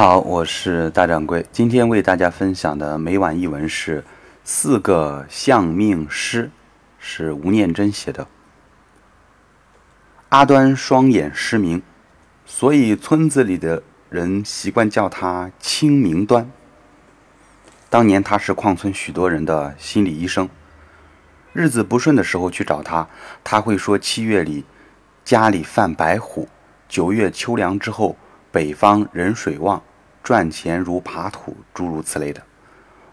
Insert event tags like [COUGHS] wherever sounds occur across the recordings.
好，我是大掌柜。今天为大家分享的每晚一文是四个相命诗，是吴念真写的。阿端双眼失明，所以村子里的人习惯叫他清明端。当年他是矿村许多人的心理医生，日子不顺的时候去找他，他会说七月里家里犯白虎，九月秋凉之后北方人水旺。赚钱如扒土，诸如此类的，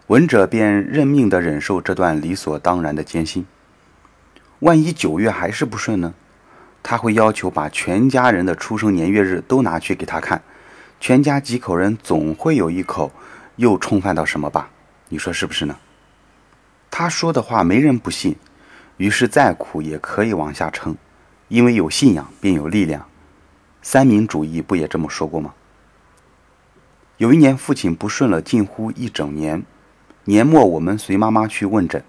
闻者便认命地忍受这段理所当然的艰辛。万一九月还是不顺呢？他会要求把全家人的出生年月日都拿去给他看，全家几口人总会有一口又冲犯到什么吧？你说是不是呢？他说的话没人不信，于是再苦也可以往下撑，因为有信仰便有力量。三民主义不也这么说过吗？有一年，父亲不顺了近乎一整年。年末，我们随妈妈去问诊。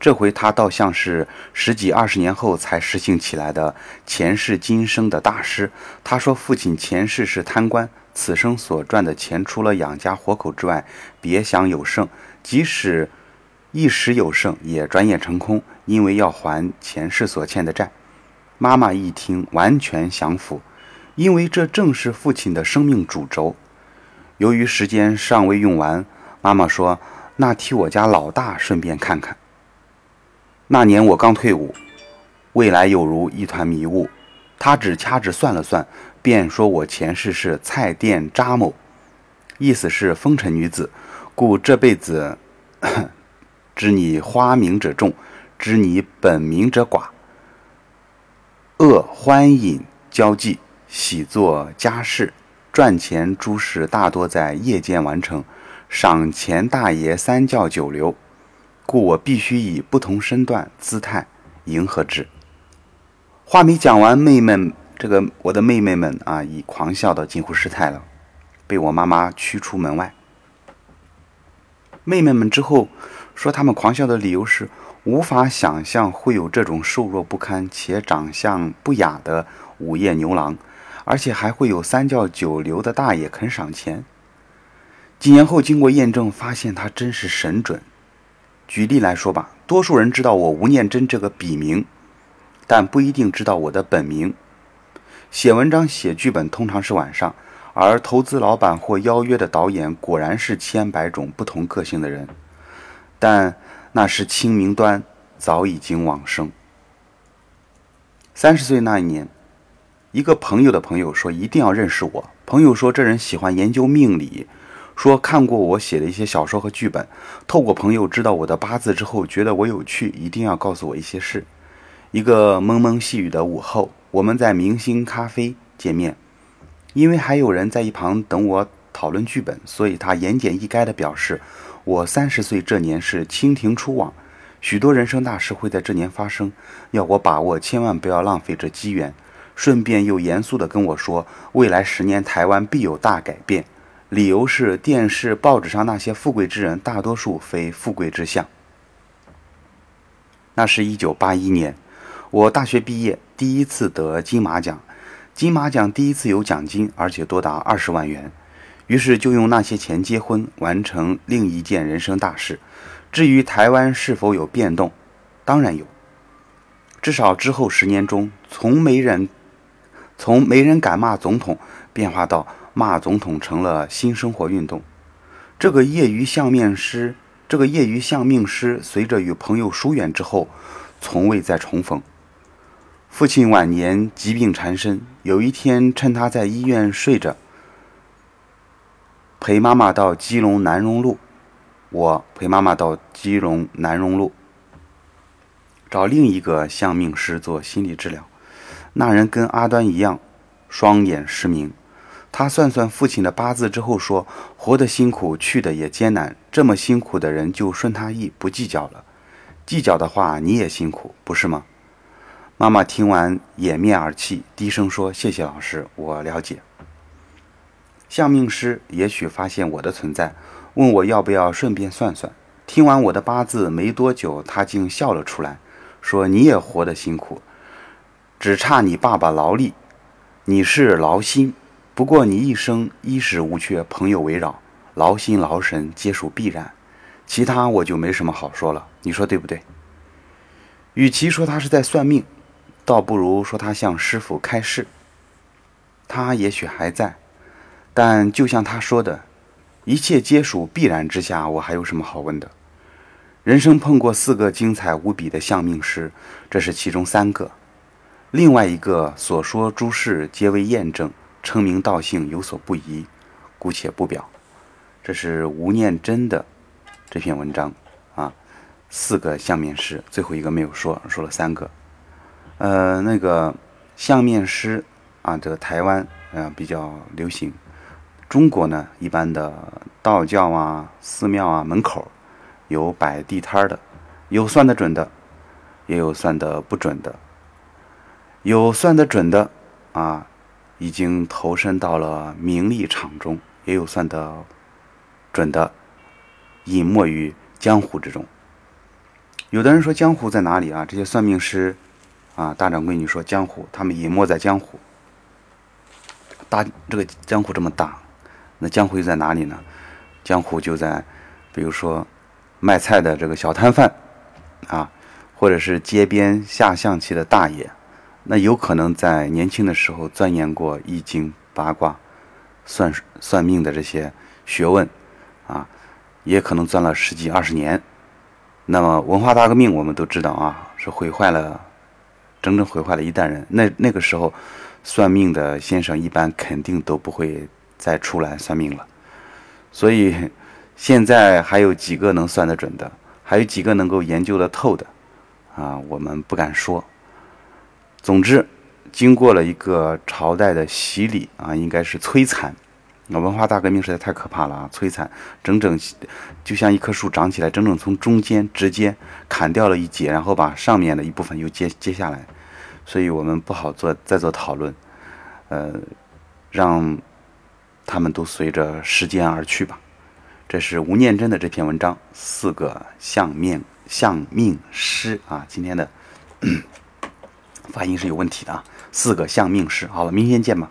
这回他倒像是十几二十年后才实行起来的前世今生的大师。他说，父亲前世是贪官，此生所赚的钱除了养家活口之外，别想有剩。即使一时有剩，也转眼成空，因为要还前世所欠的债。妈妈一听，完全降服，因为这正是父亲的生命主轴。由于时间尚未用完，妈妈说：“那替我家老大顺便看看。”那年我刚退伍，未来有如一团迷雾。他只掐指算了算，便说我前世是菜店扎某，意思是风尘女子，故这辈子 [COUGHS] 知你花名者众，知你本名者寡。恶欢饮交际，喜做家事。赚钱诸事大多在夜间完成，赏钱大爷三教九流，故我必须以不同身段姿态迎合之。话没讲完，妹妹这个我的妹妹们啊，已狂笑到近乎失态了，被我妈妈驱出门外。妹妹们之后说，他们狂笑的理由是无法想象会有这种瘦弱不堪且长相不雅的午夜牛郎。而且还会有三教九流的大爷肯赏钱。几年后，经过验证，发现他真是神准。举例来说吧，多数人知道我吴念真这个笔名，但不一定知道我的本名。写文章、写剧本通常是晚上，而投资老板或邀约的导演果然是千百种不同个性的人。但那时清明端早已经往生。三十岁那一年。一个朋友的朋友说一定要认识我。朋友说这人喜欢研究命理，说看过我写的一些小说和剧本。透过朋友知道我的八字之后，觉得我有趣，一定要告诉我一些事。一个蒙蒙细雨的午后，我们在明星咖啡见面。因为还有人在一旁等我讨论剧本，所以他言简意赅地表示，我三十岁这年是蜻蜓出网，许多人生大事会在这年发生，要我把握，千万不要浪费这机缘。顺便又严肃地跟我说，未来十年台湾必有大改变，理由是电视、报纸上那些富贵之人，大多数非富贵之相。那是一九八一年，我大学毕业，第一次得金马奖，金马奖第一次有奖金，而且多达二十万元，于是就用那些钱结婚，完成另一件人生大事。至于台湾是否有变动，当然有，至少之后十年中，从没人。从没人敢骂总统，变化到骂总统成了新生活运动。这个业余相面师，这个业余相命师，随着与朋友疏远之后，从未再重逢。父亲晚年疾病缠身，有一天趁他在医院睡着，陪妈妈到基隆南荣路，我陪妈妈到基隆南荣路，找另一个相命师做心理治疗。那人跟阿端一样，双眼失明。他算算父亲的八字之后说：“活得辛苦，去的也艰难。这么辛苦的人，就顺他意，不计较了。计较的话，你也辛苦，不是吗？”妈妈听完掩面而泣，低声说：“谢谢老师，我了解。”相命师也许发现我的存在，问我要不要顺便算算。听完我的八字没多久，他竟笑了出来，说：“你也活得辛苦。”只差你爸爸劳力，你是劳心，不过你一生衣食无缺，朋友围绕，劳心劳神皆属必然，其他我就没什么好说了。你说对不对？与其说他是在算命，倒不如说他向师傅开示。他也许还在，但就像他说的，一切皆属必然之下，我还有什么好问的？人生碰过四个精彩无比的相命师，这是其中三个，另外一个所说诸事皆为验证，称名道姓有所不疑，姑且不表。这是吴念真的这篇文章啊，四个相面师，最后一个没有说，说了三个。呃，那个相面师啊，这个台湾啊比较流行，中国呢一般的道教啊、寺庙啊门口。有摆地摊的，有算得准的，也有算得不准的。有算得准的啊，已经投身到了名利场中；也有算得准的，隐没于江湖之中。有的人说江湖在哪里啊？这些算命师啊，大掌柜你说江湖，他们隐没在江湖。大这个江湖这么大，那江湖又在哪里呢？江湖就在，比如说。卖菜的这个小摊贩，啊，或者是街边下象棋的大爷，那有可能在年轻的时候钻研过易经、八卦、算算命的这些学问，啊，也可能钻了十几二十年。那么文化大革命我们都知道啊，是毁坏了，整整毁坏了一代人。那那个时候，算命的先生一般肯定都不会再出来算命了，所以。现在还有几个能算得准的，还有几个能够研究得透的，啊，我们不敢说。总之，经过了一个朝代的洗礼啊，应该是摧残。那文化大革命实在太可怕了啊！摧残，整整就像一棵树长起来，整整从中间直接砍掉了一截，然后把上面的一部分又接接下来，所以我们不好做再做讨论。呃，让他们都随着时间而去吧。这是吴念真的这篇文章，四个相面相命师啊，今天的发音是有问题的啊，四个相命师。好了，明天见吧。